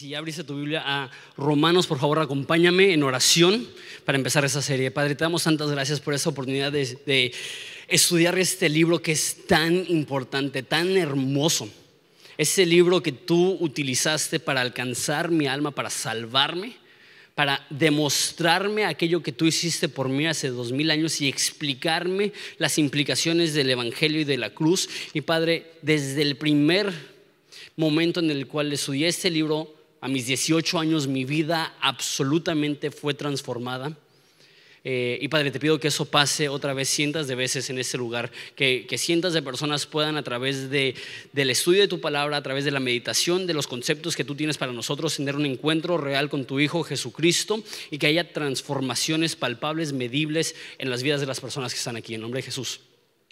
Si abriste tu Biblia a Romanos, por favor, acompáñame en oración para empezar esa serie. Padre, te damos tantas gracias por esa oportunidad de, de estudiar este libro que es tan importante, tan hermoso. Ese libro que tú utilizaste para alcanzar mi alma, para salvarme, para demostrarme aquello que tú hiciste por mí hace dos mil años y explicarme las implicaciones del Evangelio y de la cruz. Y Padre, desde el primer momento en el cual estudié este libro, a mis 18 años, mi vida absolutamente fue transformada. Eh, y Padre, te pido que eso pase otra vez cientos de veces en este lugar, que, que cientos de personas puedan a través de, del estudio de tu palabra, a través de la meditación, de los conceptos que tú tienes para nosotros, tener un encuentro real con tu Hijo Jesucristo y que haya transformaciones palpables, medibles en las vidas de las personas que están aquí. En nombre de Jesús.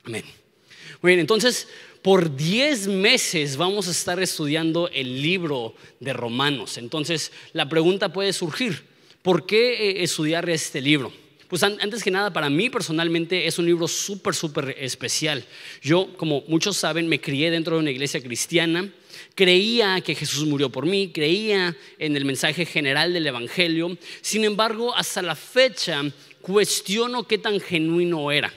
Amén. Muy bien, entonces por 10 meses vamos a estar estudiando el libro de Romanos. Entonces, la pregunta puede surgir, ¿por qué eh, estudiar este libro? Pues antes que nada, para mí personalmente es un libro súper, súper especial. Yo, como muchos saben, me crié dentro de una iglesia cristiana, creía que Jesús murió por mí, creía en el mensaje general del Evangelio, sin embargo, hasta la fecha cuestiono qué tan genuino era.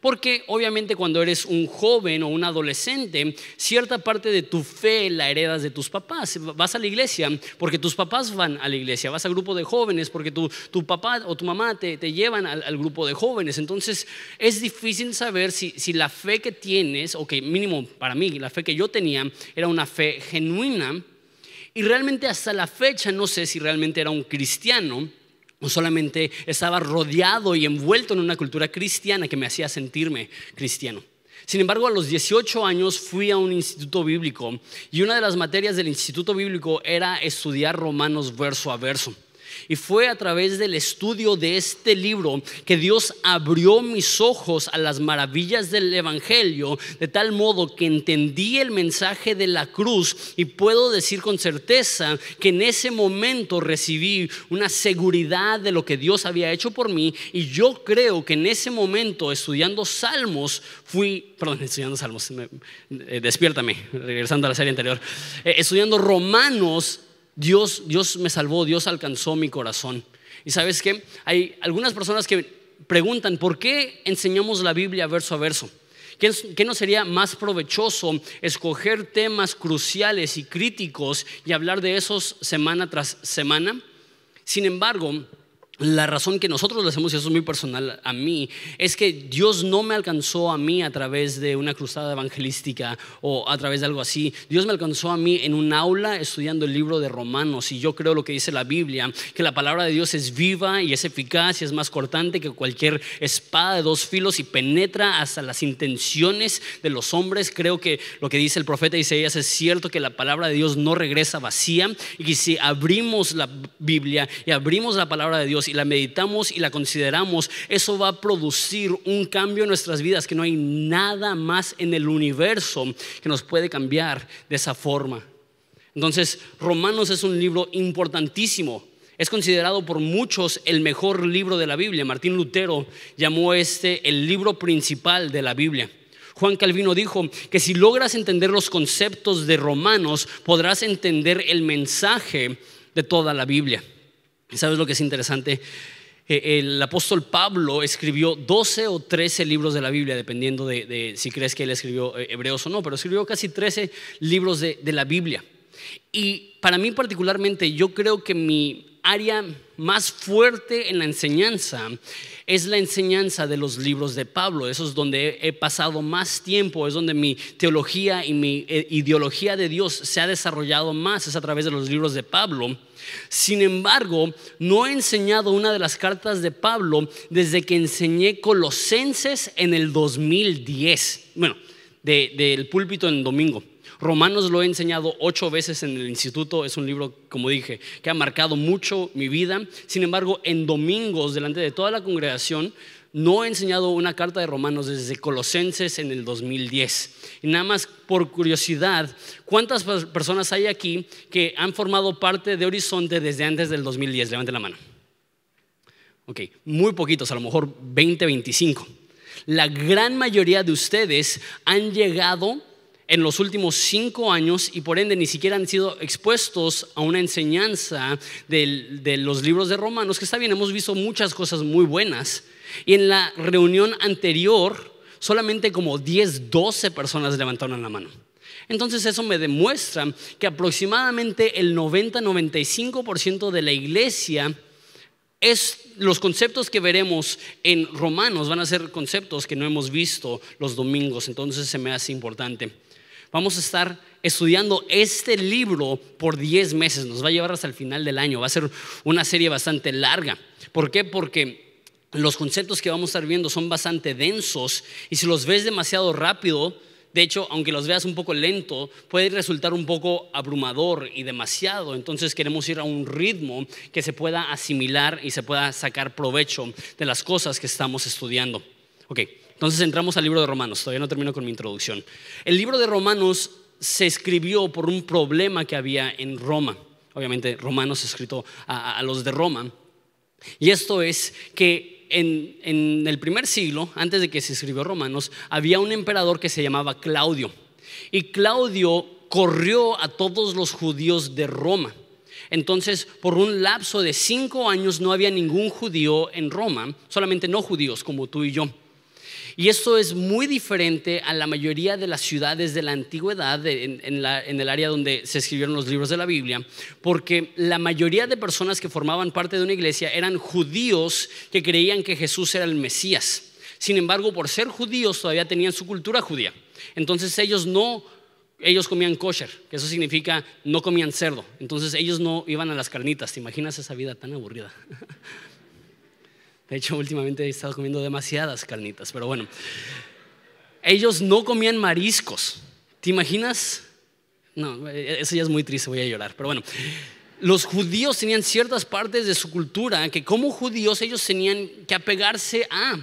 Porque obviamente cuando eres un joven o un adolescente, cierta parte de tu fe la heredas de tus papás. Vas a la iglesia porque tus papás van a la iglesia, vas al grupo de jóvenes porque tu, tu papá o tu mamá te, te llevan al, al, grupo de jóvenes. Entonces es difícil saber si, si la fe que tienes, o que mínimo para mí, la fe que yo tenía era una fe genuina. Y realmente hasta la fecha no sé si realmente era un cristiano o solamente estaba rodeado y envuelto en una cultura cristiana que me hacía sentirme cristiano. Sin embargo, a los 18 años fui a un instituto bíblico y una de las materias del instituto bíblico era estudiar romanos verso a verso. Y fue a través del estudio de este libro que Dios abrió mis ojos a las maravillas del Evangelio, de tal modo que entendí el mensaje de la cruz y puedo decir con certeza que en ese momento recibí una seguridad de lo que Dios había hecho por mí. Y yo creo que en ese momento estudiando salmos fui, perdón, estudiando salmos, eh, despiértame, regresando a la serie anterior, eh, estudiando romanos Dios, Dios me salvó, Dios alcanzó mi corazón. Y sabes qué? Hay algunas personas que preguntan, ¿por qué enseñamos la Biblia verso a verso? ¿Qué, ¿Qué no sería más provechoso escoger temas cruciales y críticos y hablar de esos semana tras semana? Sin embargo, la razón que nosotros lo hacemos, y eso es muy personal a mí, es que Dios no me alcanzó a mí a través de una cruzada evangelística o a través de algo así. Dios me alcanzó a mí en un aula estudiando el libro de Romanos y yo creo lo que dice la Biblia, que la palabra de Dios es viva y es eficaz y es más cortante que cualquier espada de dos filos y penetra hasta las intenciones de los hombres. Creo que lo que dice el profeta Isaías es cierto que la palabra de Dios no regresa vacía y que si abrimos la Biblia y abrimos la palabra de Dios y la meditamos y la consideramos, eso va a producir un cambio en nuestras vidas que no hay nada más en el universo que nos puede cambiar de esa forma. Entonces, Romanos es un libro importantísimo. Es considerado por muchos el mejor libro de la Biblia. Martín Lutero llamó este el libro principal de la Biblia. Juan Calvino dijo que si logras entender los conceptos de Romanos, podrás entender el mensaje de toda la Biblia. ¿Sabes lo que es interesante? Eh, el apóstol Pablo escribió 12 o 13 libros de la Biblia, dependiendo de, si crees que él escribió eh, hebreos o no, pero escribió casi 13 libros de, de la Biblia. Y para mí particularmente, yo creo que mi área más fuerte en la enseñanza es la enseñanza de los libros de Pablo. Eso es donde he pasado más tiempo, es donde mi teología y mi eh, ideología de Dios se ha desarrollado más, es a través de los libros de Pablo. Sin embargo, no he enseñado una de las cartas de Pablo desde que enseñé Colosenses en el 2010. Bueno, del púlpito en domingo. Romanos lo he enseñado ocho veces en el instituto, es un libro, como dije, que ha marcado mucho mi vida. Sin embargo, en domingos, delante de toda la congregación, no he enseñado una carta de Romanos desde Colosenses en el 2010. Y nada más por curiosidad, ¿cuántas personas hay aquí que han formado parte de Horizonte desde antes del 2010? Levanten la mano. Ok, muy poquitos, a lo mejor 20, 25. La gran mayoría de ustedes han llegado en los últimos cinco años y por ende ni siquiera han sido expuestos a una enseñanza de, los libros de Romanos, que está bien, hemos visto muchas cosas muy buenas. Y en la reunión anterior, solamente como 10, 12 personas levantaron la mano. Entonces eso me demuestra que aproximadamente el 90-95% de la iglesia es los conceptos que veremos en Romanos van a ser conceptos que no hemos visto los domingos, entonces se me hace importante. Vamos a estar estudiando este libro por 10 meses, nos va a llevar hasta el final del año, va a ser una serie bastante larga. ¿Por qué? Porque los conceptos que vamos a estar viendo son bastante densos y si los ves demasiado rápido, de hecho, aunque los veas un poco lento, puede resultar un poco abrumador y demasiado. Entonces queremos ir a un ritmo que se pueda asimilar y se pueda sacar provecho de las cosas que estamos estudiando. Ok, entonces entramos al libro de Romanos, todavía no termino con mi introducción. El libro de Romanos se escribió por un problema que había en Roma. Obviamente Romanos escrito a, los de Roma. Y esto es que en, en, el primer siglo, antes de que se escribió Romanos, había un emperador que se llamaba Claudio. Y Claudio corrió a todos los judíos de Roma. Entonces, por un lapso de cinco años no había ningún judío en Roma, solamente no judíos como tú y yo. Y esto es muy diferente a la mayoría de las ciudades de la antigüedad, en, el área donde se escribieron los libros de la Biblia, porque la mayoría de personas que formaban parte de una iglesia eran judíos que creían que Jesús era el Mesías. Sin embargo, por ser judíos todavía tenían su cultura judía. Entonces ellos no ellos comían kosher, que eso significa no comían cerdo. Entonces ellos no iban a las carnitas. ¿Te imaginas esa vida tan aburrida? De hecho, últimamente he estado comiendo demasiadas carnitas, pero bueno. Ellos no comían mariscos. ¿Te imaginas? No, eso ya es muy triste, voy a llorar, pero bueno. Los judíos tenían ciertas partes de su cultura que como judíos ellos tenían que apegarse a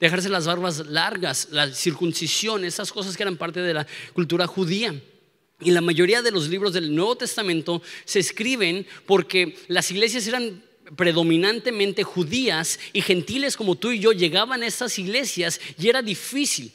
dejarse las barbas largas, la circuncisión, esas cosas que eran parte de la cultura judía. Y la mayoría de los libros del Nuevo Testamento se escriben porque las iglesias eran predominantemente judías y gentiles como tú y yo llegaban a estas iglesias y era difícil.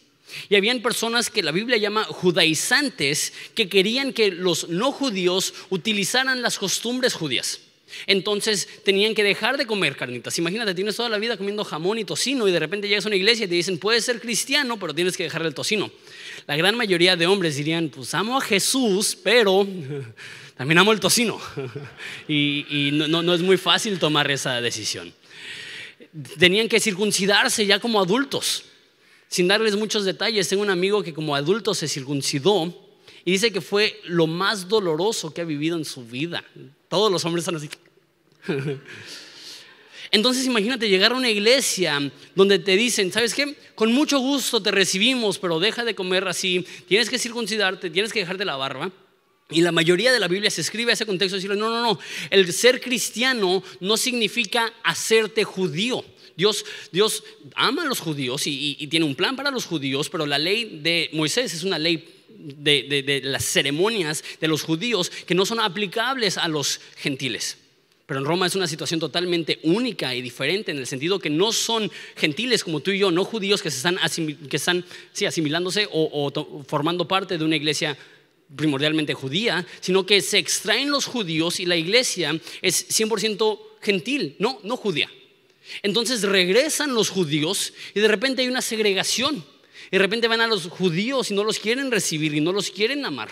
Y habían personas que la Biblia llama judaizantes que querían que los no judíos utilizaran las costumbres judías. Entonces tenían que dejar de comer carnitas. Imagínate, tienes toda la vida comiendo jamón y tocino y de repente llegas a una iglesia y te dicen, puedes ser cristiano, pero tienes que dejar el tocino. La gran mayoría de hombres dirían, pues amo a Jesús, pero también amo el tocino. y, no, es muy fácil tomar esa decisión. Tenían que circuncidarse ya como adultos. Sin darles muchos detalles, tengo un amigo que como adulto se circuncidó y dice que fue lo más doloroso que ha vivido en su vida. Todos los hombres están así. Entonces imagínate llegar a una iglesia donde te dicen, ¿sabes qué? Con mucho gusto te recibimos, pero deja de comer así, tienes que circuncidarte, tienes que dejarte la barba. Y la mayoría de la Biblia se escribe a ese contexto de decirle, no, no, no, el ser cristiano no significa hacerte judío. Dios, Dios ama a los judíos y, tiene un plan para los judíos, pero la ley de Moisés es una ley de, de las ceremonias de los judíos que no son aplicables a los gentiles. Pero en Roma es una situación totalmente única y diferente en el sentido que no son gentiles como tú y yo, no judíos que, se están, que están sí, asimilándose o, o formando parte de una iglesia primordialmente judía, sino que se extraen los judíos y la iglesia es 100% gentil, no, no judía. Entonces regresan los judíos y de repente hay una segregación. Y de repente van a los judíos y no los quieren recibir y no los quieren amar.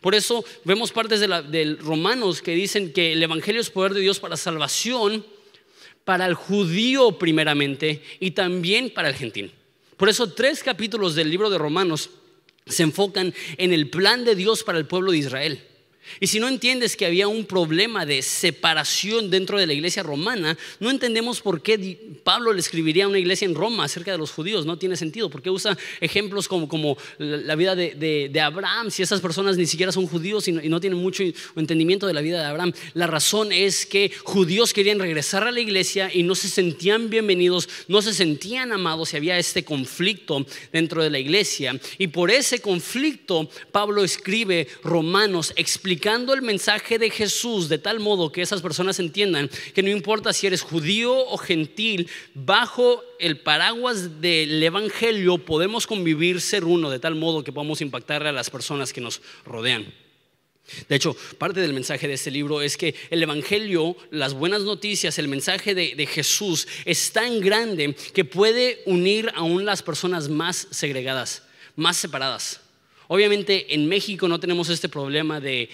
Por eso vemos partes de, Romanos que dicen que el Evangelio es poder de Dios para salvación, para el judío primeramente y también para el gentil. Por eso tres capítulos del libro de Romanos se enfocan en el plan de Dios para el pueblo de Israel. Y si no entiendes que había un problema de separación dentro de la iglesia romana, no entendemos por qué Pablo le escribiría a una iglesia en Roma acerca de los judíos. No tiene sentido. ¿Por qué usa ejemplos como, como la vida de, Abraham si esas personas ni siquiera son judíos y no, y no, tienen mucho entendimiento de la vida de Abraham? La razón es que judíos querían regresar a la iglesia y no se sentían bienvenidos, no se sentían amados y había este conflicto dentro de la iglesia. Y por ese conflicto Pablo escribe Romanos explicando el mensaje de Jesús de tal modo que esas personas entiendan que no importa si eres judío o gentil, bajo el paraguas del Evangelio podemos convivir, ser uno, de tal modo que podamos impactar a las personas que nos rodean. De hecho, parte del mensaje de este libro es que el Evangelio, las buenas noticias, el mensaje de, de, Jesús es tan grande que puede unir aún las personas más segregadas, más separadas. Obviamente en México no tenemos este problema de,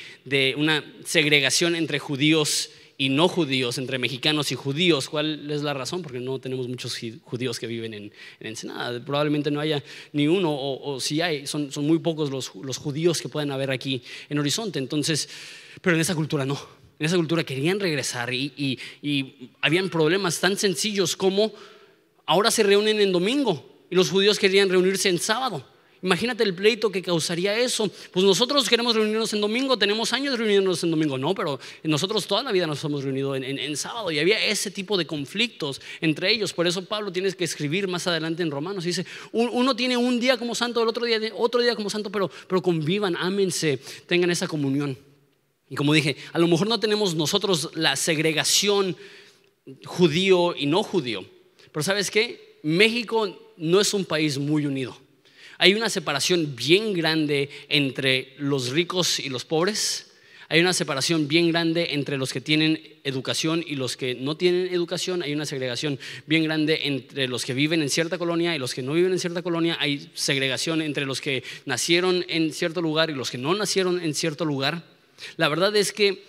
una segregación entre judíos y no judíos, entre mexicanos y judíos. ¿Cuál es la razón? Porque no tenemos muchos judíos que viven en, Ensenada. Probablemente no haya ni uno, o, si hay, son, muy pocos los, judíos que pueden haber aquí en Horizonte. Entonces, pero en esa cultura no. En esa cultura querían regresar y, y habían problemas tan sencillos como ahora se reúnen en domingo y los judíos querían reunirse en sábado. Imagínate el pleito que causaría eso. Pues nosotros queremos reunirnos en domingo, tenemos años reunirnos en domingo, no, pero nosotros toda la vida nos hemos reunido en, sábado y había ese tipo de conflictos entre ellos. Por eso Pablo tiene que escribir más adelante en Romanos. Dice, uno tiene un día como santo, el otro día otro día como santo, pero, pero convivan, ámense, tengan esa comunión. Y como dije, a lo mejor no tenemos nosotros la segregación judío y no judío, pero ¿sabes qué? México no es un país muy unido. Hay una separación bien grande entre los ricos y los pobres. Hay una separación bien grande entre los que tienen educación y los que no tienen educación. Hay una segregación bien grande entre los que viven en cierta colonia y los que no viven en cierta colonia. Hay segregación entre los que nacieron en cierto lugar y los que no nacieron en cierto lugar. La verdad es que,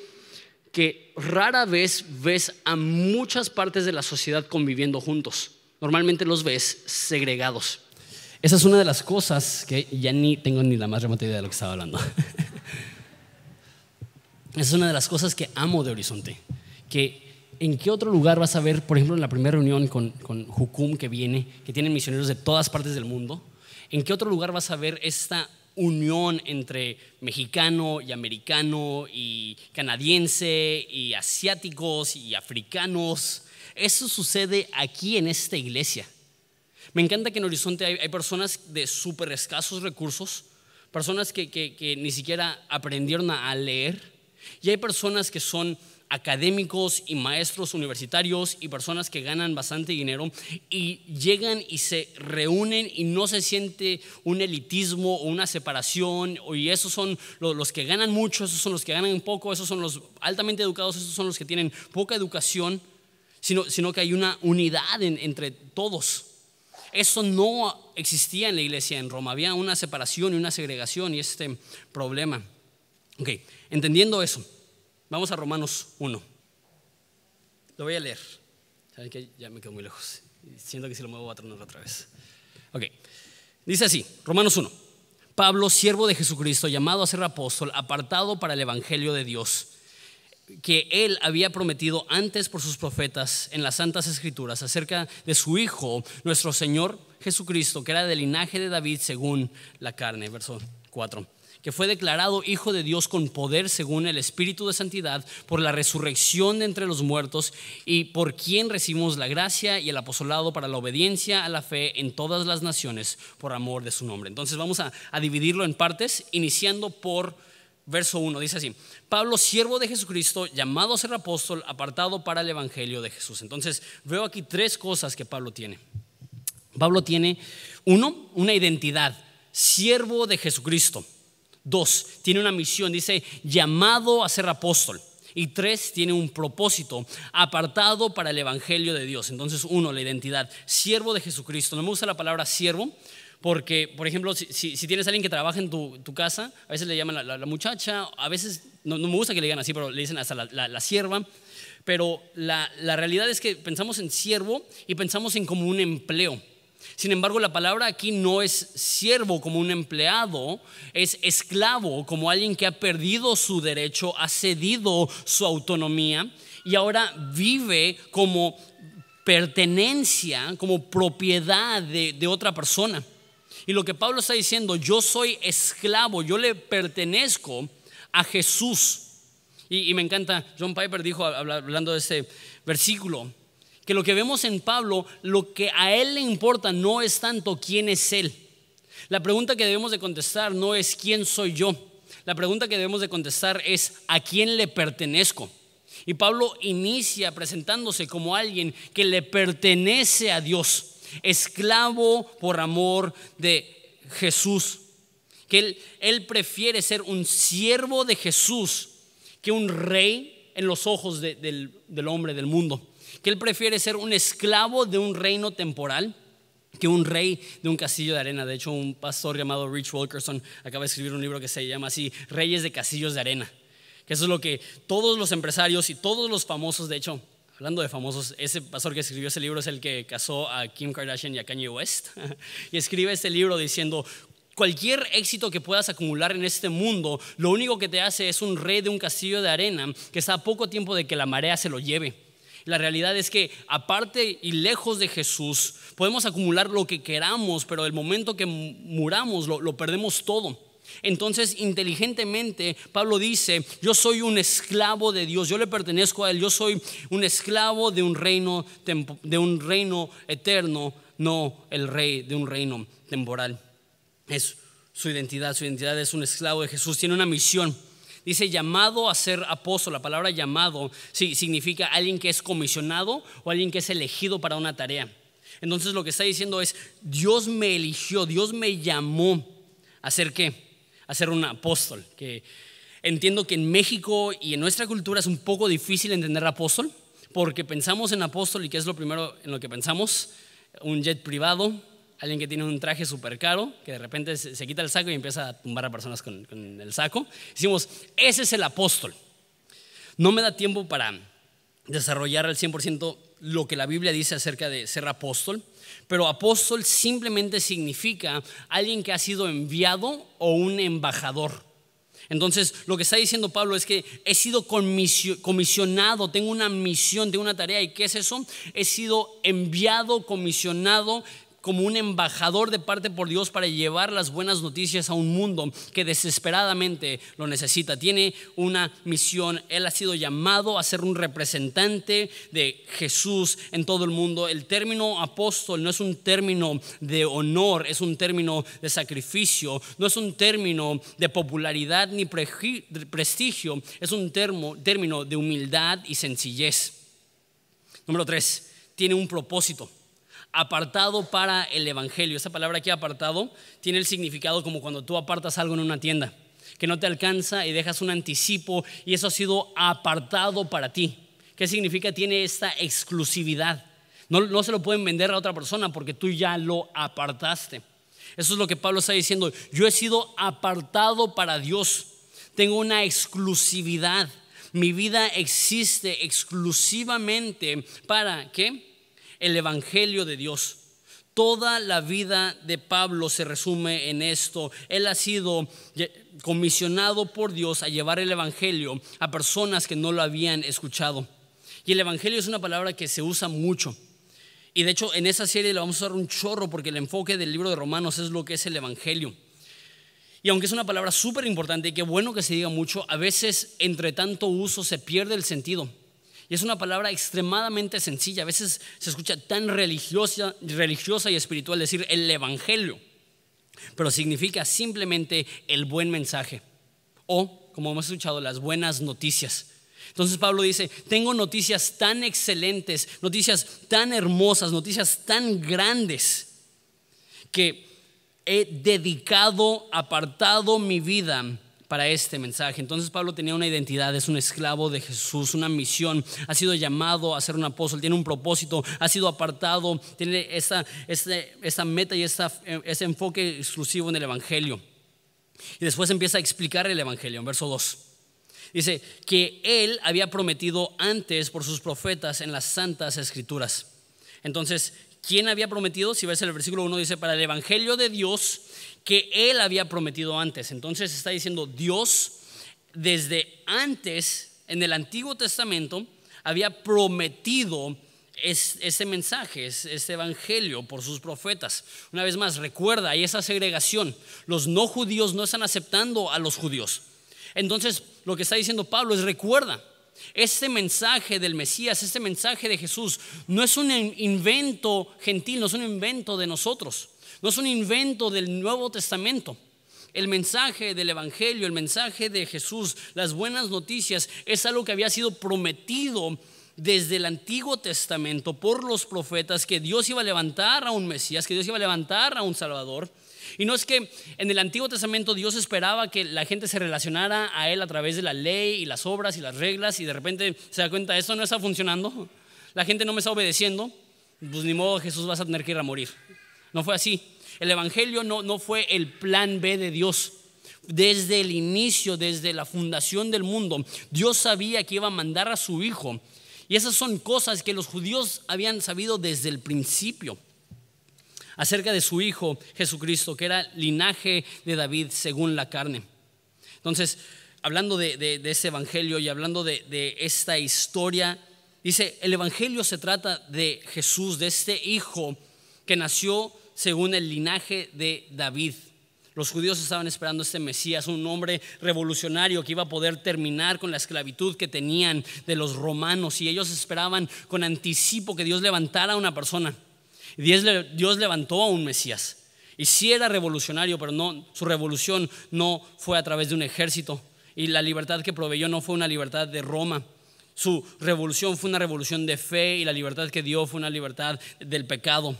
que rara vez ves a muchas partes de la sociedad conviviendo juntos. Normalmente los ves segregados. Esa es una de las cosas que ya ni tengo ni la más remota idea de lo que estaba hablando. Esa es una de las cosas que amo de Horizonte. Que en qué otro lugar vas a ver, por ejemplo, en la primera reunión con, con Jucum que viene, que tienen misioneros de todas partes del mundo, en qué otro lugar vas a ver esta unión entre mexicano y americano y canadiense y asiáticos y africanos. Eso sucede aquí en esta iglesia. Me encanta que en Horizonte hay, personas de súper escasos recursos, personas que, ni siquiera aprendieron a leer, y hay personas que son académicos y maestros universitarios y personas que ganan bastante dinero y llegan y se reúnen y no se siente un elitismo o una separación y esos son los que ganan mucho, esos son los que ganan poco, esos son los altamente educados, esos son los que tienen poca educación, sino, sino que hay una unidad entre todos. Eso no existía en la iglesia en Roma. Había una separación y una segregación y este problema. Ok, entendiendo eso, vamos a Romanos 1. Lo voy a leer. Saben que ya me quedo muy lejos. Siento que si lo muevo va a tronar otra vez. Ok, dice así, Romanos 1. Pablo, siervo de Jesucristo, llamado a ser apóstol, apartado para el Evangelio de Dios que él había prometido antes por sus profetas en las Santas Escrituras acerca de su Hijo, nuestro Señor Jesucristo, que era del linaje de David según la carne. Verso 4 que fue declarado Hijo de Dios con poder según el Espíritu de Santidad por la resurrección de entre los muertos y por quien recibimos la gracia y el apostolado para la obediencia a la fe en todas las naciones por amor de su nombre. Entonces vamos a, a dividirlo en partes, iniciando por verso 1, dice así, Pablo, siervo de Jesucristo, llamado a ser apóstol, apartado para el Evangelio de Jesús. Entonces, veo aquí tres cosas que Pablo tiene. Pablo tiene, uno, una identidad, siervo de Jesucristo. Dos, tiene una misión, dice, llamado a ser apóstol. Y tres, tiene un propósito apartado para el Evangelio de Dios. Entonces, uno, la identidad, siervo de Jesucristo. No me gusta la palabra siervo porque, por ejemplo, si, tienes a alguien que trabaja en tu, casa, a veces le llaman la, muchacha, a veces, no, me gusta que le digan así, pero le dicen hasta la, sierva. Pero la, la realidad es que pensamos en siervo y pensamos en como un empleo. Sin embargo, la palabra aquí no es siervo como un empleado, es esclavo como alguien que ha perdido su derecho, ha cedido su autonomía y ahora vive como pertenencia, como propiedad de, otra persona. Y lo que Pablo está diciendo, yo soy esclavo, yo le pertenezco a Jesús. Y, me encanta, John Piper dijo, hablando de ese versículo, que lo que vemos en Pablo, lo que a él le importa no es tanto quién es él. La pregunta que debemos de contestar no es quién soy yo. La pregunta que debemos de contestar es a quién le pertenezco. Y Pablo inicia presentándose como alguien que le pertenece a Dios, esclavo por amor de Jesús. Que él, él prefiere ser un siervo de Jesús que un rey en los ojos del, del hombre, del mundo que él prefiere ser un esclavo de un reino temporal que un rey de un castillo de arena. De hecho, un pastor llamado Rich Wilkerson acaba de escribir un libro que se llama así, Reyes de Castillos de Arena. Que eso es lo que todos los empresarios y todos los famosos, de hecho, hablando de famosos, ese pastor que escribió ese libro es el que casó a Kim Kardashian y a Kanye West. y escribe este libro diciendo, Cualquier éxito que puedas acumular en este mundo, lo único que te hace es un rey de un castillo de arena que está a poco tiempo de que la marea se lo lleve. La realidad es que aparte y lejos de Jesús, podemos acumular lo que queramos, pero el momento que muramos lo, perdemos todo. Entonces, inteligentemente, Pablo dice, yo soy un esclavo de Dios, yo le pertenezco a Él, yo soy un esclavo de un reino, de un reino eterno, no el rey de un reino temporal. Es su identidad, su identidad es un esclavo de Jesús, tiene una misión. Dice llamado a ser apóstol. La palabra llamado sí, significa alguien que es comisionado o alguien que es elegido para una tarea. Entonces lo que está diciendo es, Dios me eligió, Dios me llamó a ser qué? A ser un apóstol. Que entiendo que en México y en nuestra cultura es un poco difícil entender apóstol, porque pensamos en apóstol y ¿qué es lo primero en lo que pensamos? Un jet privado, alguien que tiene un traje súper caro, que de repente se, quita el saco y empieza a tumbar a personas con, el saco. Decimos, ese es el apóstol. No me da tiempo para desarrollar al 100% lo que la Biblia dice acerca de ser apóstol, pero apóstol simplemente significa alguien que ha sido enviado o un embajador. Entonces, lo que está diciendo Pablo es que he sido comisionado, tengo una misión, tengo una tarea. ¿Y qué es eso? He sido enviado, comisionado como un embajador de parte por Dios para llevar las buenas noticias a un mundo que desesperadamente lo necesita. Tiene una misión. Él ha sido llamado a ser un representante de Jesús en todo el mundo. El término apóstol no es un término de honor, es un término de sacrificio, no es un término de popularidad ni prestigio, es un término de humildad y sencillez. Número tres, tiene un propósito apartado para el Evangelio. Esa palabra aquí apartado tiene el significado como cuando tú apartas algo en una tienda, que no te alcanza y dejas un anticipo y eso ha sido apartado para ti. ¿Qué significa? Tiene esta exclusividad. No, no se lo pueden vender a otra persona porque tú ya lo apartaste. Eso es lo que Pablo está diciendo. Yo he sido apartado para Dios. Tengo una exclusividad. Mi vida existe exclusivamente para qué? El Evangelio de Dios. Toda la vida de Pablo se resume en esto. Él ha sido comisionado por Dios a llevar el Evangelio a personas que no lo habían escuchado. Y el Evangelio es una palabra que se usa mucho. Y de hecho en esa serie le vamos a dar un chorro porque el enfoque del libro de Romanos es lo que es el Evangelio. Y aunque es una palabra súper importante y qué bueno que se diga mucho, a veces entre tanto uso se pierde el sentido. Y es una palabra extremadamente sencilla. A veces se escucha tan religiosa, religiosa y espiritual decir el Evangelio, pero significa simplemente el buen mensaje o como hemos escuchado, las buenas noticias. Entonces Pablo dice, tengo noticias tan excelentes, noticias tan hermosas, noticias tan grandes, que he dedicado, apartado mi vida para este mensaje. Entonces Pablo tenía una identidad, es un esclavo de Jesús, una misión, ha sido llamado a ser un apóstol, tiene un propósito, ha sido apartado, tiene esa, esa, meta y ese enfoque exclusivo en el Evangelio. Y después empieza a explicar el Evangelio en verso 2. Dice que él había prometido antes por sus profetas en las santas escrituras. Entonces, ¿quién había prometido? Si ves el versículo 1 dice, para el Evangelio de Dios que él había prometido antes. Entonces está diciendo, Dios desde antes, en el Antiguo Testamento, había prometido ese mensaje, ese evangelio por sus profetas. Una vez más, recuerda, hay esa segregación. Los no judíos no están aceptando a los judíos. Entonces, lo que está diciendo Pablo es recuerda, este mensaje del Mesías, este mensaje de Jesús, no es un invento gentil, no es un invento de nosotros, no es un invento del Nuevo Testamento. El mensaje del Evangelio, el mensaje de Jesús, las buenas noticias, es algo que había sido prometido desde el Antiguo Testamento por los profetas que Dios iba a levantar a un Mesías, que Dios iba a levantar a un Salvador y no es que en el Antiguo Testamento Dios esperaba que la gente se relacionara a Él a través de la ley y las obras y las reglas y de repente se da cuenta, esto no está funcionando, la gente no me está obedeciendo, pues ni modo Jesús vas a tener que ir a morir. No fue así. El Evangelio no, no fue el plan B de Dios. Desde el inicio, desde la fundación del mundo, Dios sabía que iba a mandar a su Hijo. Y esas son cosas que los judíos habían sabido desde el principio acerca de su Hijo Jesucristo, que era linaje de David según la carne. Entonces, hablando de, ese Evangelio y hablando de, de esta historia, dice, el Evangelio se trata de Jesús, de este Hijo que nació según el linaje de David. Los judíos estaban esperando este Mesías, un hombre revolucionario que iba a poder terminar con la esclavitud que tenían de los romanos y ellos esperaban con anticipo que Dios levantara a una persona Dios, levantó a un Mesías. Y sí era revolucionario, pero no, su revolución no fue a través de un ejército. Y la libertad que proveyó no fue una libertad de Roma. Su revolución fue una revolución de fe y la libertad que dio fue una libertad del pecado.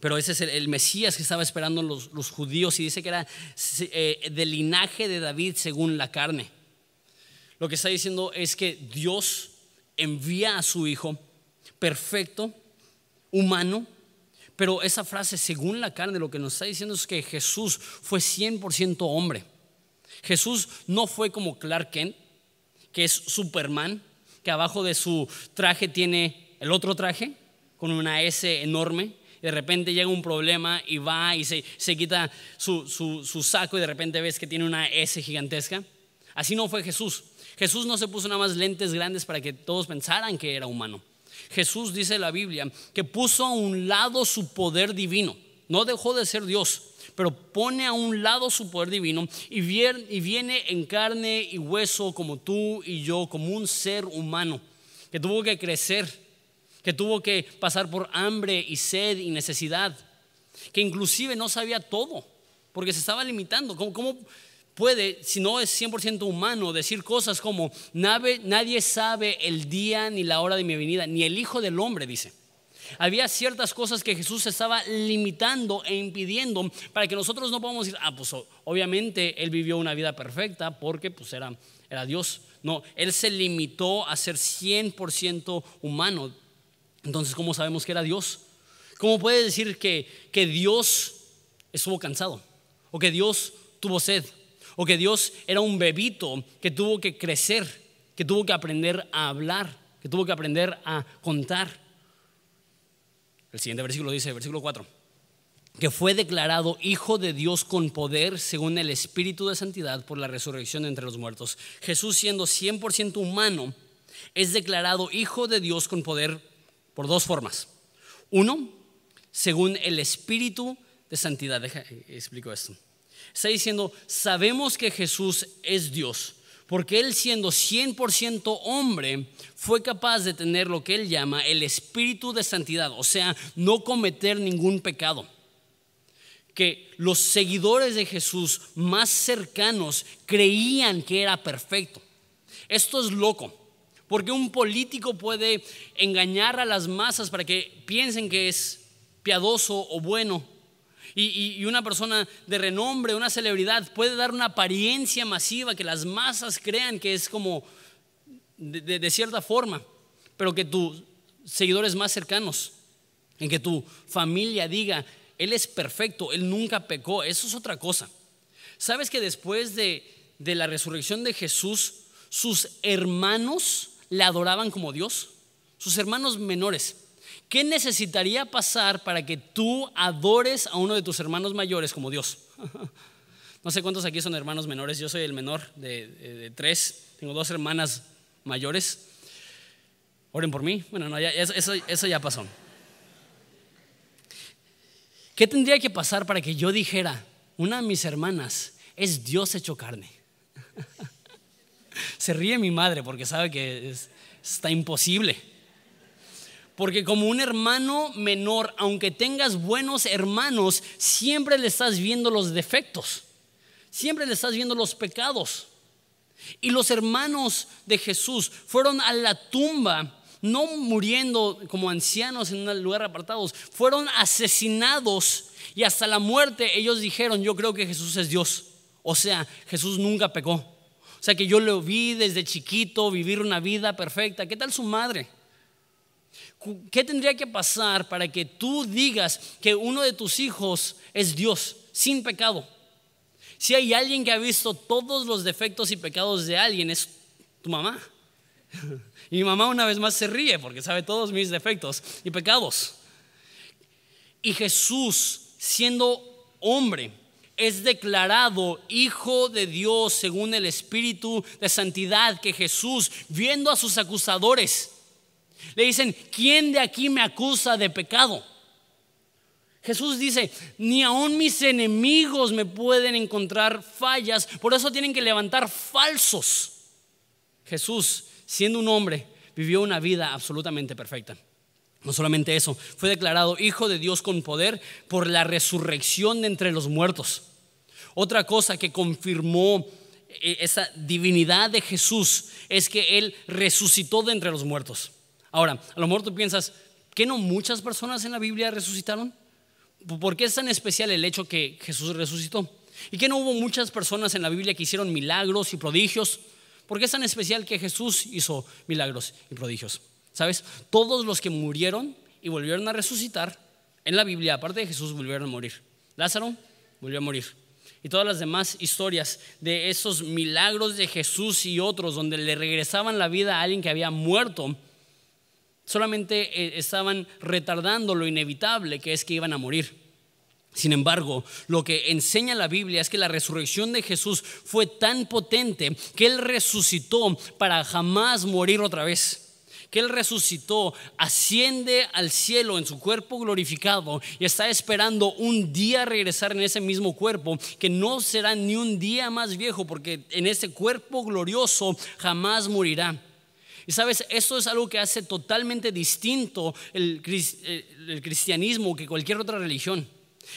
Pero ese es el, Mesías que estaba esperando los, judíos y dice que era eh, del linaje de David según la carne. Lo que está diciendo es que Dios envía a su Hijo perfecto humano, pero esa frase, según la carne, lo que nos está diciendo es que Jesús fue 100% hombre. Jesús no fue como Clark Kent, que es Superman, que abajo de su traje tiene el otro traje con una S enorme. De repente llega un problema y va y se, quita su, su saco y de repente ves que tiene una S gigantesca. Así no fue Jesús. Jesús no se puso nada más lentes grandes para que todos pensaran que era humano. Jesús dice la Biblia que puso a un lado su poder divino. No dejó de ser Dios, pero pone a un lado su poder divino y viene en carne y hueso como tú y yo, como un ser humano que tuvo que crecer, que tuvo que pasar por hambre y sed y necesidad, que inclusive no sabía todo, porque se estaba limitando. ¿Cómo, puede, si no es 100% humano, decir cosas como, nadie sabe el día ni la hora de mi venida, ni el Hijo del Hombre, dice. Había ciertas cosas que Jesús estaba limitando e impidiendo para que nosotros no podamos decir, ah, pues obviamente Él vivió una vida perfecta porque pues era, era Dios. No, Él se limitó a ser 100% humano. Entonces, ¿cómo sabemos que era Dios? ¿Cómo puede decir que, que Dios estuvo cansado? O que Dios tuvo sed? O que Dios era un bebito que tuvo que crecer, que tuvo que aprender a hablar, que tuvo que aprender a contar. El siguiente versículo dice, versículo 4, que fue declarado hijo de Dios con poder según el Espíritu de Santidad por la resurrección entre los muertos. Jesús siendo 100% humano, es declarado hijo de Dios con poder por dos formas. Uno, según el Espíritu de Santidad. Deja, explico esto. Está diciendo, sabemos que Jesús es Dios, porque Él siendo 100% hombre, fue capaz de tener lo que Él llama el espíritu de santidad, o sea, no cometer ningún pecado. que los seguidores de Jesús más cercanos creían que era perfecto. Esto es loco, porque un político puede engañar a las masas para que piensen que es piadoso o bueno. Y, una persona de renombre, una celebridad, puede dar una apariencia masiva que las masas crean que es como de cierta forma, pero que tus seguidores más cercanos, en que tu familia diga, él es perfecto, Él nunca pecó. Eso es otra cosa. ¿Sabes que después de, la resurrección de Jesús, sus hermanos le adoraban como Dios? Sus hermanos menores. ¿Qué necesitaría pasar para que tú adores a uno de tus hermanos mayores como Dios? No sé cuántos aquí son hermanos menores. Yo soy el menor de, tres. Tengo dos hermanas mayores. Oren por mí. Bueno, no, eso ya pasó. ¿Qué tendría que pasar para que yo dijera, una de mis hermanas es Dios hecho carne? Se ríe mi madre porque sabe que está imposible. Porque como un hermano menor, aunque tengas buenos hermanos, siempre le estás viendo los defectos, siempre le estás viendo los pecados. Y los hermanos de Jesús fueron a la tumba no muriendo como ancianos en un lugar apartados, fueron asesinados y hasta la muerte ellos dijeron, yo creo que Jesús es Dios. O sea, Jesús nunca pecó. O sea que yo lo vi desde chiquito vivir una vida perfecta. ¿Qué tal su madre? ¿Qué tendría que pasar para que tú digas que uno de tus hijos es Dios sin pecado? Si hay alguien que ha visto todos los defectos y pecados de alguien, es tu mamá. Y mi mamá una vez más se ríe porque sabe todos mis defectos y pecados. Y Jesús, siendo hombre, es declarado hijo de Dios según el Espíritu de Santidad que Jesús, viendo a sus acusadores, le dicen, ¿quién de aquí me acusa de pecado? Jesús dice, ni aun mis enemigos me pueden encontrar fallas, por eso tienen que levantar falsos. Jesús siendo un hombre, vivió una vida absolutamente perfecta. No solamente eso, fue declarado hijo de Dios con poder por la resurrección de entre los muertos. Otra cosa que confirmó eh, esa divinidad de Jesús es que Él resucitó de entre los muertos. Ahora, a lo mejor tú piensas, ¿que no muchas personas en la Biblia resucitaron? ¿Por qué es tan especial el hecho que Jesús resucitó? ¿Y que no hubo muchas personas en la Biblia que hicieron milagros y prodigios? ¿Por qué es tan especial que Jesús hizo milagros y prodigios? ¿Sabes? Todos los que murieron y volvieron a resucitar en la Biblia, aparte de Jesús, volvieron a morir. Lázaro volvió a morir. Y todas las demás historias de esos milagros de Jesús y otros donde le regresaban la vida a alguien que había muerto, solamente eh, estaban retardando lo inevitable que es que iban a morir. Sin embargo, lo que enseña la Biblia es que la resurrección de Jesús fue tan potente que Él resucitó para jamás morir otra vez. Que Él resucitó, asciende al cielo en su cuerpo glorificado y está esperando un día regresar en ese mismo cuerpo, que no será ni un día más viejo, porque en ese cuerpo glorioso jamás morirá. Y sabes, eso es algo que hace totalmente distinto el, el cristianismo que cualquier otra religión.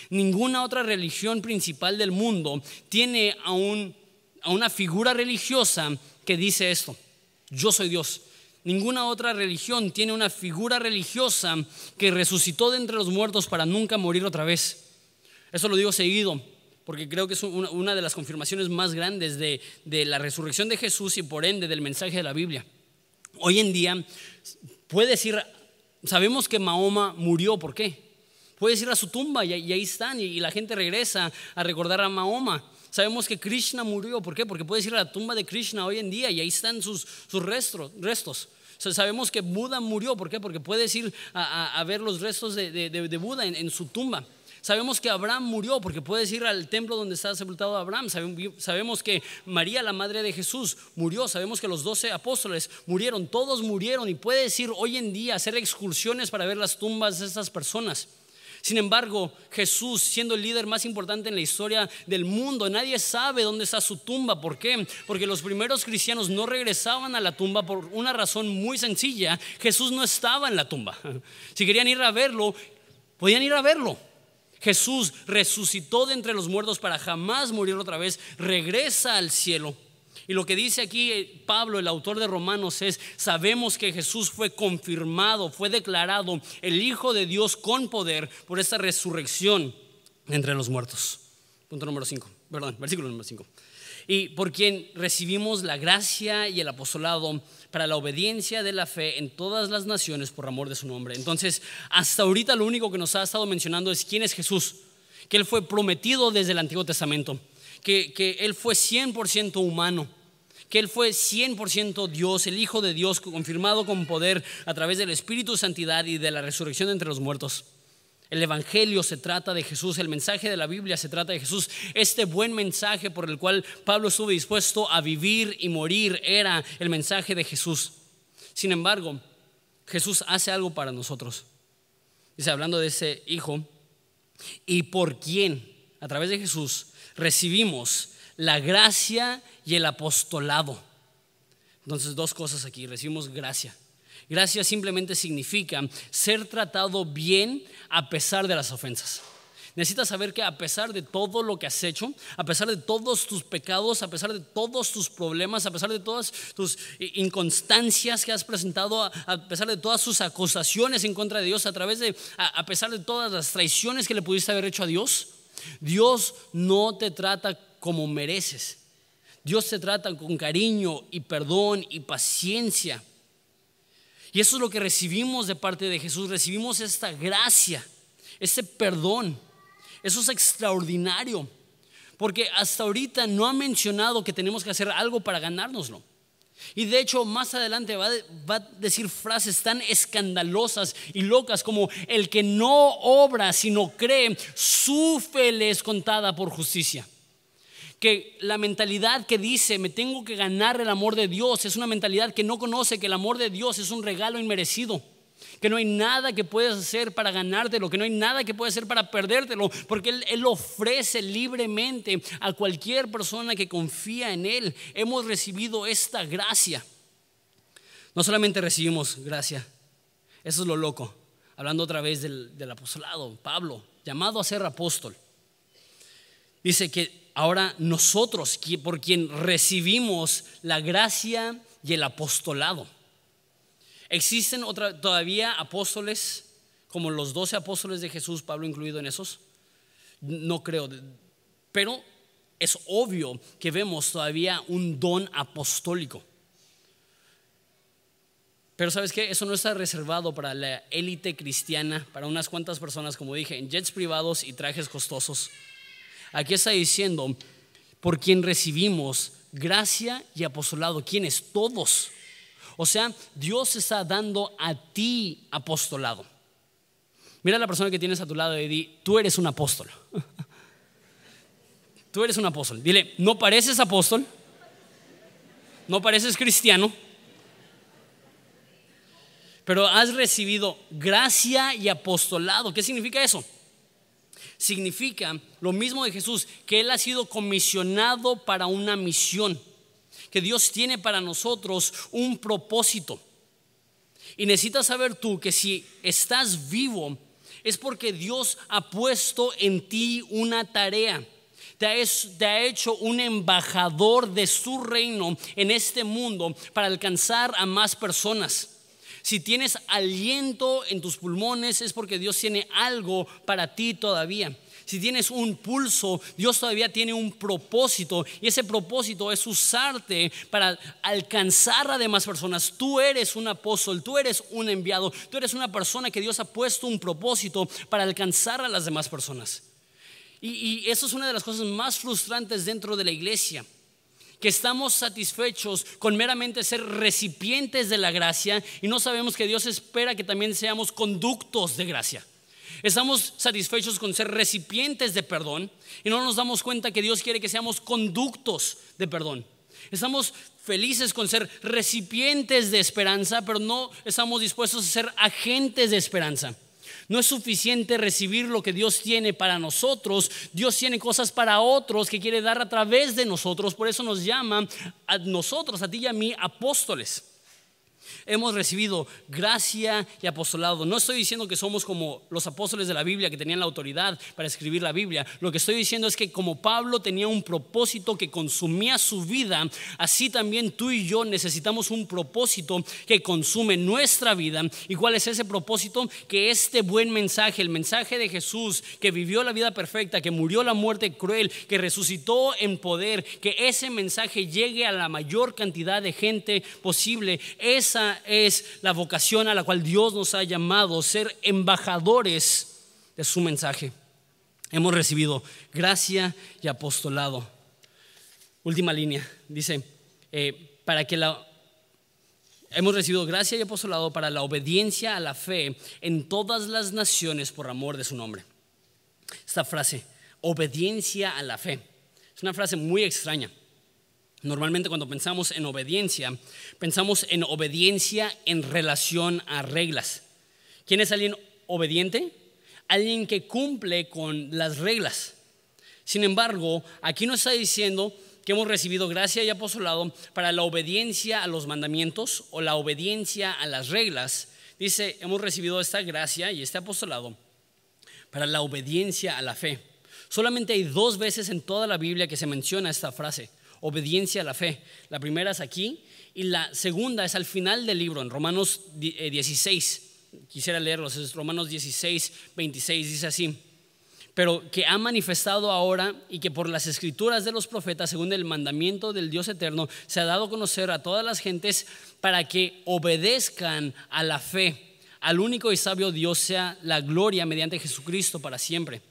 Ninguna otra religión principal del mundo tiene a, una figura religiosa que dice esto, yo soy Dios. Ninguna otra religión tiene una figura religiosa que resucitó de entre los muertos para nunca morir otra vez. Eso lo digo seguido, porque creo que es una de las confirmaciones más grandes de, de, la resurrección de Jesús y por ende del mensaje de la Biblia. Hoy en día puede decir, sabemos que Mahoma murió, ¿por qué? Puedes ir a su tumba y, ahí están y, la gente regresa a recordar a Mahoma. Sabemos que Krishna murió, ¿por qué? Porque puedes ir a la tumba de Krishna hoy en día y ahí están sus, restos. sabemos que Buda murió, ¿por qué? Porque puedes ir a, ver los restos de, Buda en, su tumba. Sabemos que Abraham murió porque puedes ir al templo donde está sepultado Abraham. Sabemos que María, la madre de Jesús, murió. Sabemos que los doce apóstoles murieron. Todos murieron y puedes ir hoy en día a hacer excursiones para ver las tumbas de estas personas. Sin embargo, Jesús, siendo el líder más importante en la historia del mundo, nadie sabe dónde está su tumba. ¿Por qué? Porque los primeros cristianos no regresaban a la tumba por una razón muy sencilla. Jesús no estaba en la tumba. Si querían ir a verlo, podían ir a verlo. Jesús resucitó de entre los muertos para jamás morir otra vez, regresa al cielo. Y lo que dice aquí eh, Pablo, el autor de Romanos, es, sabemos que Jesús fue confirmado, fue declarado el Hijo de Dios con poder por esta resurrección entre los muertos. Punto número 5, perdón, versículo número 5 y por quien recibimos la gracia y el apostolado para la obediencia de la fe en todas las naciones por amor de su nombre. Entonces, hasta ahorita lo único que nos ha estado mencionando es quién es Jesús, que Él fue prometido desde el Antiguo Testamento, que, que Él fue 100% humano que Él fue 100% Dios, el Hijo de Dios, confirmado con poder a través del Espíritu Santidad y de la resurrección entre los muertos. El Evangelio se trata de Jesús, el mensaje de la Biblia se trata de Jesús. Este buen mensaje por el cual Pablo estuvo dispuesto a vivir y morir era el mensaje de Jesús. Sin embargo, Jesús hace algo para nosotros. Dice, hablando de ese Hijo, y por quien, a través de Jesús, recibimos la gracia y el apostolado. Entonces, dos cosas aquí, recibimos gracia. Gracia simplemente significa ser tratado bien a pesar de las ofensas. Necesitas saber que a pesar de todo lo que has hecho, a pesar de todos tus pecados, a pesar de todos tus problemas, a pesar de todas tus inconstancias que has presentado, a pesar de todas sus acusaciones en contra de Dios, a través de, a pesar de todas las traiciones que le pudiste haber hecho a Dios, Dios no te trata como mereces. Dios te trata con cariño y perdón y paciencia. Y eso es lo que recibimos de parte de Jesús. Recibimos esta gracia, ese perdón. Eso es extraordinario. Porque hasta ahorita no ha mencionado que tenemos que hacer algo para ganárnoslo. Y de hecho, más adelante va, a decir frases tan escandalosas y locas como el que no obra sino cree, su fe le es contada por justicia que la mentalidad que dice me tengo que ganar el amor de Dios es una mentalidad que no conoce que el amor de Dios es un regalo inmerecido. Que no hay nada que puedas hacer para ganártelo, que no hay nada que puedas hacer para perdértelo, porque Él, Él ofrece libremente a cualquier persona que confía en Él. Hemos recibido esta gracia. No solamente recibimos gracia, eso es lo loco. Hablando otra vez del, del apostolado, Pablo, llamado a ser apóstol, dice que ahora nosotros, por quien recibimos la gracia y el apostolado. ¿Existen todavía apóstoles como los doce apóstoles de Jesús, Pablo incluido en esos? No creo, pero es obvio que vemos todavía un don apostólico. Pero sabes qué, eso no está reservado para la élite cristiana, para unas cuantas personas, como dije, en jets privados y trajes costosos. Aquí está diciendo, por quien recibimos gracia y apostolado. ¿Quiénes? Todos. O sea, Dios está dando a ti apostolado. Mira a la persona que tienes a tu lado y di, tú eres un apóstol. tú eres un apóstol. Dile, no pareces apóstol, no pareces cristiano, pero has recibido gracia y apostolado. ¿Qué significa eso? significa lo mismo de Jesús, que Él ha sido comisionado para una misión, que Dios tiene para nosotros un propósito. Y necesitas saber tú que si estás vivo es porque Dios ha puesto en ti una tarea. Te ha, ha, hecho un embajador de su reino en este mundo para alcanzar a más personas. Si tienes aliento en tus pulmones es porque Dios tiene algo para ti todavía. Si tienes un pulso, Dios todavía tiene un propósito y ese propósito es usarte para alcanzar a demás personas. Tú eres un apóstol, tú eres un enviado, tú eres una persona que Dios ha puesto un propósito para alcanzar a las demás personas. Y, y eso es una de las cosas más frustrantes dentro de la iglesia que estamos satisfechos con meramente ser recipientes de la gracia y no sabemos que Dios espera que también seamos conductos de gracia. Estamos satisfechos con ser recipientes de perdón y no nos damos cuenta que Dios quiere que seamos conductos de perdón. Estamos felices con ser recipientes de esperanza, pero no estamos dispuestos a ser agentes de esperanza. No es suficiente recibir lo que Dios tiene para nosotros. Dios tiene cosas para otros que quiere dar a través de nosotros. Por eso nos llama a nosotros, a ti y a mí, apóstoles. Hemos recibido gracia y apostolado. No estoy diciendo que somos como los apóstoles de la Biblia que tenían la autoridad para escribir la Biblia. Lo que estoy diciendo es que como Pablo tenía un propósito que consumía su vida, así también tú y yo necesitamos un propósito que consume nuestra vida. ¿Y cuál es ese propósito? Que este buen mensaje, el mensaje de Jesús, que vivió la vida perfecta, que murió la muerte cruel, que resucitó en poder, que ese mensaje llegue a la mayor cantidad de gente posible. Esa es la vocación a la cual Dios nos ha llamado, ser embajadores de su mensaje. Hemos recibido gracia y apostolado. Última línea, dice, eh, para que la... Hemos recibido gracia y apostolado para la obediencia a la fe en todas las naciones por amor de su nombre. Esta frase, obediencia a la fe, es una frase muy extraña. Normalmente cuando pensamos en obediencia, pensamos en obediencia en relación a reglas. ¿Quién es alguien obediente? Alguien que cumple con las reglas. Sin embargo, aquí nos está diciendo que hemos recibido gracia y apostolado para la obediencia a los mandamientos o la obediencia a las reglas. Dice, hemos recibido esta gracia y este apostolado para la obediencia a la fe. Solamente hay dos veces en toda la Biblia que se menciona esta frase obediencia a la fe. La primera es aquí y la segunda es al final del libro, en Romanos 16. Eh, Quisiera leerlos, es Romanos 16, 26, dice así. Pero que ha manifestado ahora y que por las escrituras de los profetas, según el mandamiento del Dios eterno, se ha dado a conocer a todas las gentes para que obedezcan a la fe. Al único y sabio Dios sea la gloria mediante Jesucristo para siempre.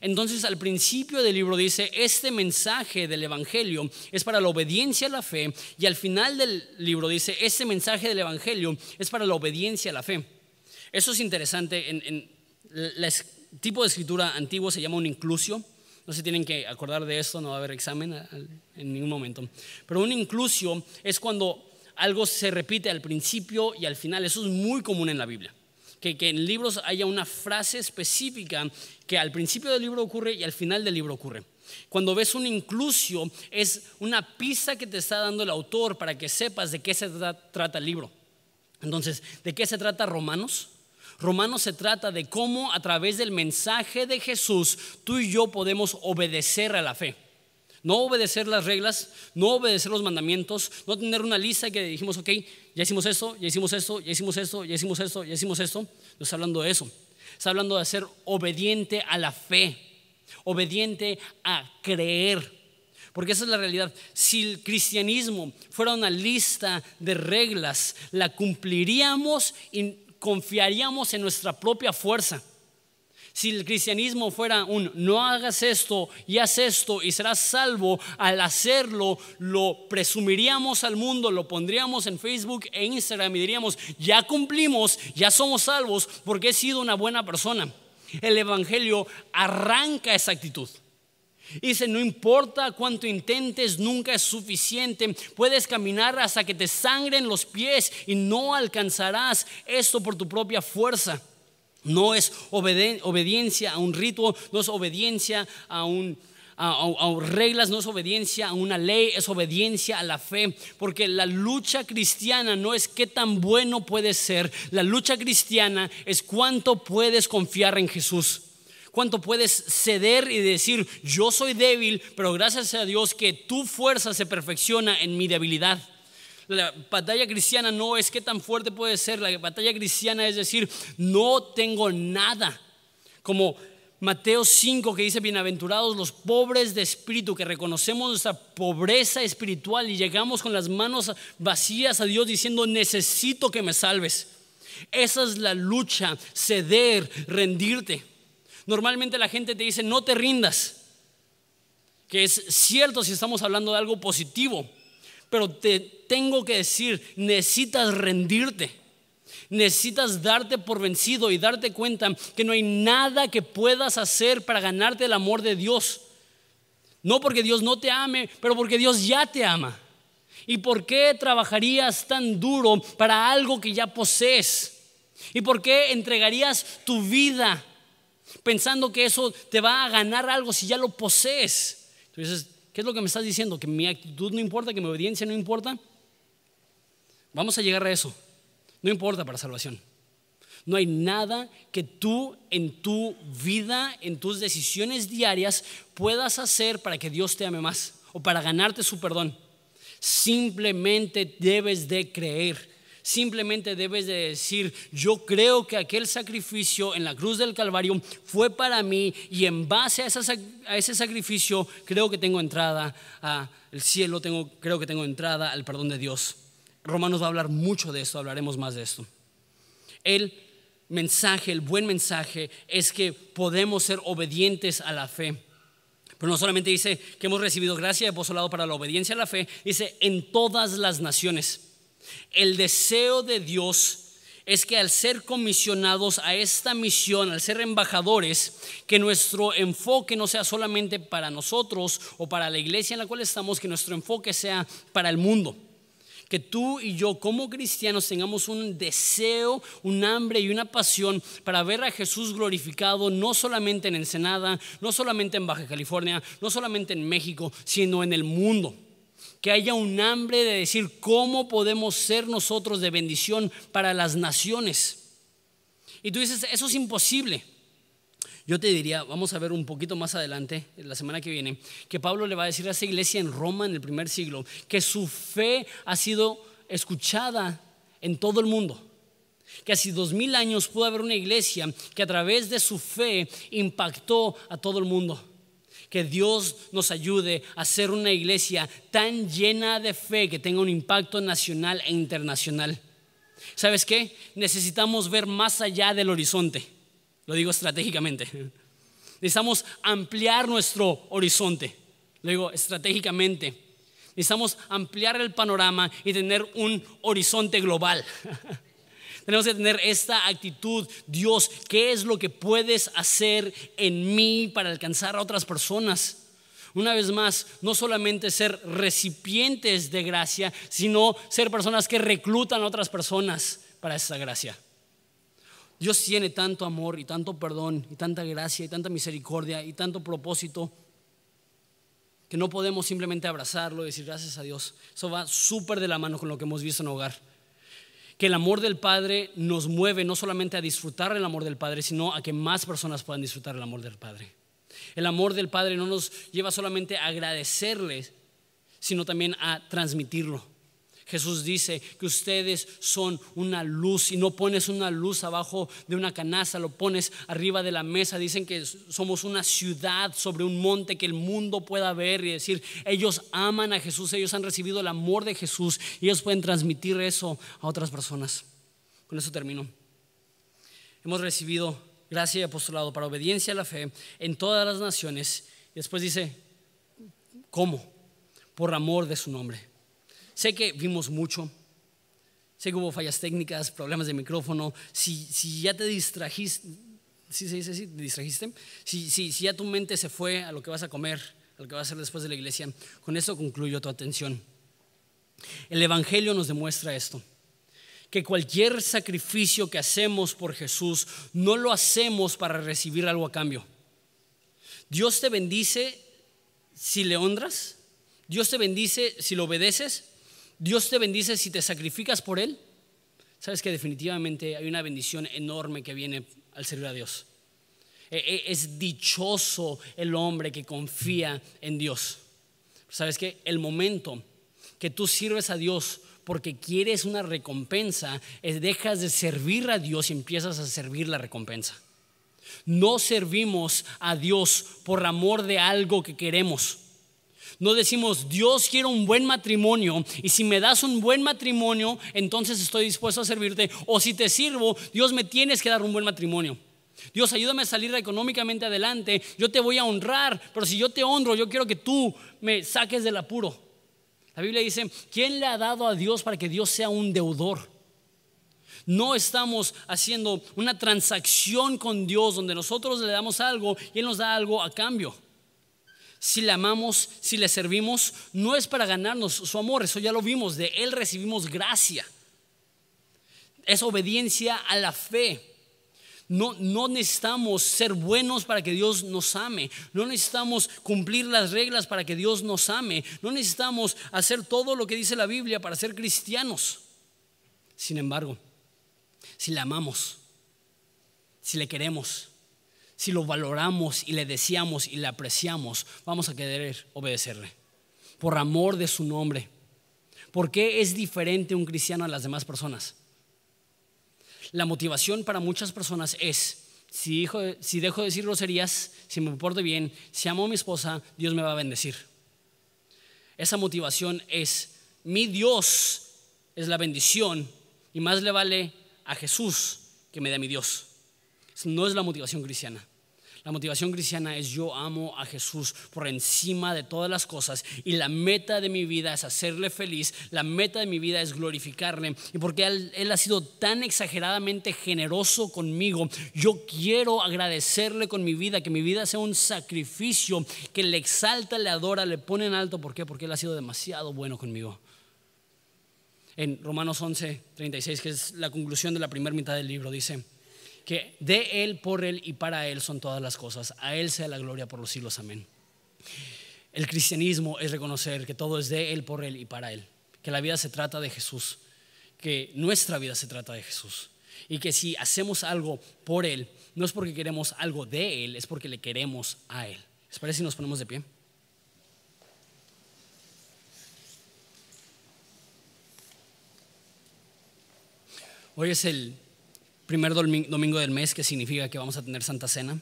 Entonces al principio del libro dice, este mensaje del Evangelio es para la obediencia a la fe y al final del libro dice, este mensaje del Evangelio es para la obediencia a la fe. Eso es interesante, en, el tipo de escritura antiguo se llama un inclusio, no se tienen que acordar de esto, no va a haber examen en ningún momento, pero un inclusio es cuando algo se repite al principio y al final, eso es muy común en la Biblia que, en libros haya una frase específica que al principio del libro ocurre y al final del libro ocurre. Cuando ves un inclusio es una pista que te está dando el autor para que sepas de qué se trata el libro. Entonces, ¿de qué se trata Romanos? Romanos se trata de cómo a través del mensaje de Jesús tú y yo podemos obedecer a la fe. No obedecer las reglas, no obedecer los mandamientos, no tener una lista que dijimos, ok, ya hicimos esto, ya hicimos esto, ya hicimos esto, ya hicimos esto, ya hicimos esto. No está hablando de eso. Está hablando de ser obediente a la fe, obediente a creer. Porque esa es la realidad. Si el cristianismo fuera una lista de reglas, la cumpliríamos y confiaríamos en nuestra propia fuerza. Si el cristianismo fuera un no hagas esto y haz esto y serás salvo, al hacerlo lo presumiríamos al mundo, lo pondríamos en Facebook e Instagram y diríamos, ya cumplimos, ya somos salvos porque he sido una buena persona. El Evangelio arranca esa actitud. Dice, no importa cuánto intentes, nunca es suficiente. Puedes caminar hasta que te sangren los pies y no alcanzarás esto por tu propia fuerza. No es obediencia a un rito, no es obediencia a un reglas, no es obediencia a una ley, es obediencia a la fe. Porque la lucha cristiana no es qué tan bueno puedes ser, la lucha cristiana es cuánto puedes confiar en Jesús. Cuánto puedes ceder y decir, yo soy débil, pero gracias a Dios que tu fuerza se perfecciona en mi debilidad. La batalla cristiana no es qué tan fuerte puede ser, la batalla cristiana es decir, no tengo nada. Como Mateo 5 que dice, bienaventurados los pobres de espíritu, que reconocemos nuestra pobreza espiritual y llegamos con las manos vacías a Dios diciendo, necesito que me salves. Esa es la lucha, ceder, rendirte. Normalmente la gente te dice, no te rindas, que es cierto si estamos hablando de algo positivo, pero te tengo que decir, necesitas rendirte. Necesitas darte por vencido y darte cuenta que no hay nada que puedas hacer para ganarte el amor de Dios. No porque Dios no te ame, pero porque Dios ya te ama. ¿Y por qué trabajarías tan duro para algo que ya posees? ¿Y por qué entregarías tu vida pensando que eso te va a ganar algo si ya lo posees? Entonces, ¿qué es lo que me estás diciendo? ¿Que mi actitud no importa? ¿Que mi obediencia no importa? Vamos a llegar a eso. No importa para salvación. No hay nada que tú en tu vida, en tus decisiones diarias, puedas hacer para que Dios te ame más o para ganarte su perdón. Simplemente debes de creer. Simplemente debes de decir, yo creo que aquel sacrificio en la cruz del Calvario fue para mí y en base a, a ese sacrificio creo que tengo entrada al cielo, tengo, creo que tengo entrada al perdón de Dios. Romanos va a hablar mucho de esto, hablaremos más de esto. El mensaje, el buen mensaje es que podemos ser obedientes a la fe. Pero no solamente dice que hemos recibido gracia y apostolado para la obediencia a la fe, dice en todas las naciones. El deseo de Dios es que al ser comisionados a esta misión, al ser embajadores, que nuestro enfoque no sea solamente para nosotros o para la iglesia en la cual estamos, que nuestro enfoque sea para el mundo. Que tú y yo como cristianos tengamos un deseo, un hambre y una pasión para ver a Jesús glorificado no solamente en Ensenada, no solamente en Baja California, no solamente en México, sino en el mundo que haya un hambre de decir cómo podemos ser nosotros de bendición para las naciones. Y tú dices, eso es imposible. Yo te diría, vamos a ver un poquito más adelante, la semana que viene, que Pablo le va a decir a esa iglesia en Roma en el primer siglo que su fe ha sido escuchada en todo el mundo. Que hace dos mil años pudo haber una iglesia que a través de su fe impactó a todo el mundo. Que Dios nos ayude a ser una iglesia tan llena de fe que tenga un impacto nacional e internacional. ¿Sabes qué? Necesitamos ver más allá del horizonte. Lo digo estratégicamente. Necesitamos ampliar nuestro horizonte. Lo digo estratégicamente. Necesitamos ampliar el panorama y tener un horizonte global. Tenemos que tener esta actitud, Dios, ¿qué es lo que puedes hacer en mí para alcanzar a otras personas? Una vez más, no solamente ser recipientes de gracia, sino ser personas que reclutan a otras personas para esa gracia. Dios tiene tanto amor y tanto perdón y tanta gracia y tanta misericordia y tanto propósito que no podemos simplemente abrazarlo y decir gracias a Dios. Eso va súper de la mano con lo que hemos visto en hogar que el amor del Padre nos mueve no solamente a disfrutar el amor del Padre, sino a que más personas puedan disfrutar el amor del Padre. El amor del Padre no nos lleva solamente a agradecerle, sino también a transmitirlo. Jesús dice que ustedes son una luz y no pones una luz abajo de una canasta, lo pones arriba de la mesa. Dicen que somos una ciudad sobre un monte que el mundo pueda ver y decir, ellos aman a Jesús, ellos han recibido el amor de Jesús y ellos pueden transmitir eso a otras personas. Con eso termino. Hemos recibido gracia y apostolado para obediencia a la fe en todas las naciones. Y después dice, ¿cómo? Por amor de su nombre. Sé que vimos mucho, sé que hubo fallas técnicas, problemas de micrófono. Si, si ya te distrajiste, ¿sí se dice así? ¿Te distrajiste? Si, si, si ya tu mente se fue a lo que vas a comer, a lo que vas a hacer después de la iglesia, con eso concluyo tu atención. El Evangelio nos demuestra esto que cualquier sacrificio que hacemos por Jesús no lo hacemos para recibir algo a cambio. Dios te bendice si le honras, Dios te bendice si lo obedeces, Dios te bendice si te sacrificas por Él. Sabes que definitivamente hay una bendición enorme que viene al servir a Dios. E, e, es dichoso el hombre que confía en Dios. Sabes que el momento que tú sirves a Dios porque quieres una recompensa, es dejas de servir a Dios y empiezas a servir la recompensa. No servimos a Dios por amor de algo que queremos. No decimos, Dios quiere un buen matrimonio y si me das un buen matrimonio, entonces estoy dispuesto a servirte. O si te sirvo, Dios me tienes que dar un buen matrimonio. Dios, ayúdame a salir económicamente adelante. Yo te voy a honrar, pero si yo te honro, yo quiero que tú me saques del apuro. La Biblia dice, ¿quién le ha dado a Dios para que Dios sea un deudor? No estamos haciendo una transacción con Dios donde nosotros le damos algo y Él nos da algo a cambio si le amamos, si le servimos, no es para ganarnos su amor, eso ya lo vimos, de Él recibimos gracia. Es obediencia a la fe. No, no, necesitamos ser buenos para que Dios nos ame. No necesitamos cumplir las reglas para que Dios nos ame. No necesitamos hacer todo lo que dice la Biblia para ser cristianos. Sin embargo, si le amamos, si le queremos, si lo valoramos y le deseamos y le apreciamos, vamos a querer obedecerle. Por amor de su nombre. ¿Por qué es diferente un cristiano a las demás personas? La motivación para muchas personas es, si, dejo de decir groserías, si me porto bien, si amo a mi esposa, Dios me va a bendecir. Esa motivación es, mi Dios es la bendición y más le vale a Jesús que me dé mi Dios. No es la motivación cristiana. La motivación cristiana es yo amo a Jesús por encima de todas las cosas y la meta de mi vida es hacerle feliz, la meta de mi vida es glorificarle y porque él, ha sido tan exageradamente generoso conmigo, yo quiero agradecerle con mi vida, que mi vida sea un sacrificio que le exalta, le adora, le pone en alto. ¿Por qué? Porque él ha sido demasiado bueno conmigo. En Romanos 11, 36, que es la conclusión de la primera mitad del libro, dice, que de Él, por Él y para Él son todas las cosas. A Él sea la gloria por los siglos. Amén. El cristianismo es reconocer que todo es de Él, por Él y para Él. Que la vida se trata de Jesús. Que nuestra vida se trata de Jesús. Y que si hacemos algo por Él, no es porque queremos algo de Él, es porque le queremos a Él. ¿Les parece si nos ponemos de pie? Hoy es el primer domingo del mes, que significa que vamos a tener Santa Cena.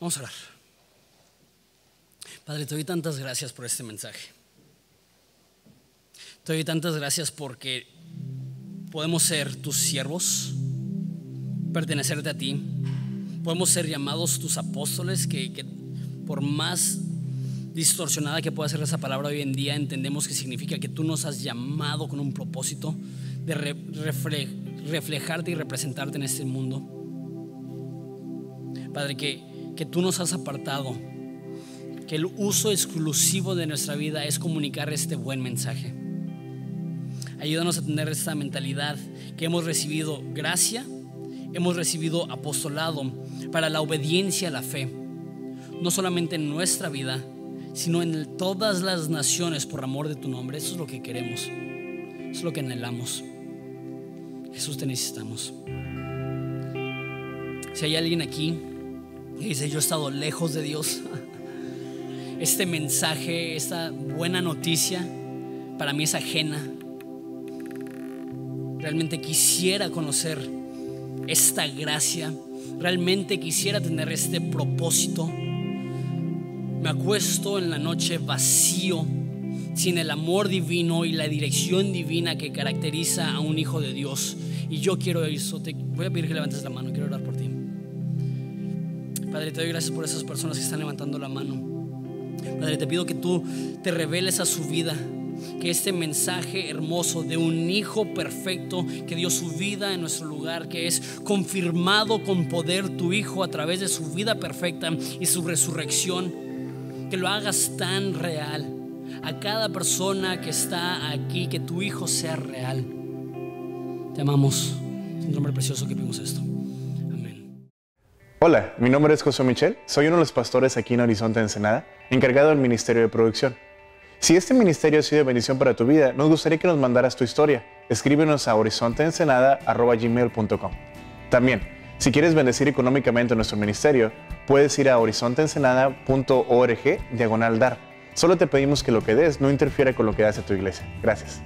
Vamos a orar. Padre, te doy tantas gracias por este mensaje. Te doy tantas gracias porque podemos ser tus siervos, pertenecerte a ti podemos ser llamados tus apóstoles, que, por más distorsionada que pueda ser esa palabra hoy en día, entendemos que significa que tú nos has llamado con un propósito de reflejarte y representarte en este mundo. Padre, que, que tú nos has apartado, que el uso exclusivo de nuestra vida es comunicar este buen mensaje. Ayúdanos a tener esta mentalidad que hemos recibido gracia, hemos recibido apostolado para la obediencia a la fe, no solamente en nuestra vida, sino en todas las naciones por amor de tu nombre. Eso es lo que queremos, eso es lo que anhelamos. Jesús, te necesitamos. Si hay alguien aquí que dice, yo he estado lejos de Dios, este mensaje, esta buena noticia, para mí es ajena. Realmente quisiera conocer esta gracia realmente quisiera tener este propósito, me acuesto en la noche vacío, sin el amor divino y la dirección divina que caracteriza a un hijo de Dios. Y yo quiero eso. Voy a pedir que levantes la mano, quiero orar por ti. Padre, te doy gracias por esas personas que están levantando la mano. Padre, te pido que tú te reveles a su vida que este mensaje hermoso de un Hijo perfecto que dio su vida en nuestro lugar, que es confirmado con poder tu Hijo a través de su vida perfecta y su resurrección, que lo hagas tan real a cada persona que está aquí, que tu Hijo sea real. Te amamos. Es un nombre precioso que vimos esto. Amén. Hola, mi nombre es José Michel, soy uno de los pastores aquí en Horizonte Ensenada, encargado del Ministerio de Producción. Si este ministerio ha sido de bendición para tu vida, nos gustaría que nos mandaras tu historia. Escríbenos a horizonteensenada.gmail.com También, si quieres bendecir económicamente nuestro ministerio, puedes ir a horizonteensenada.org diagonal dar. Solo te pedimos que lo que des no interfiera con lo que hace tu iglesia. Gracias.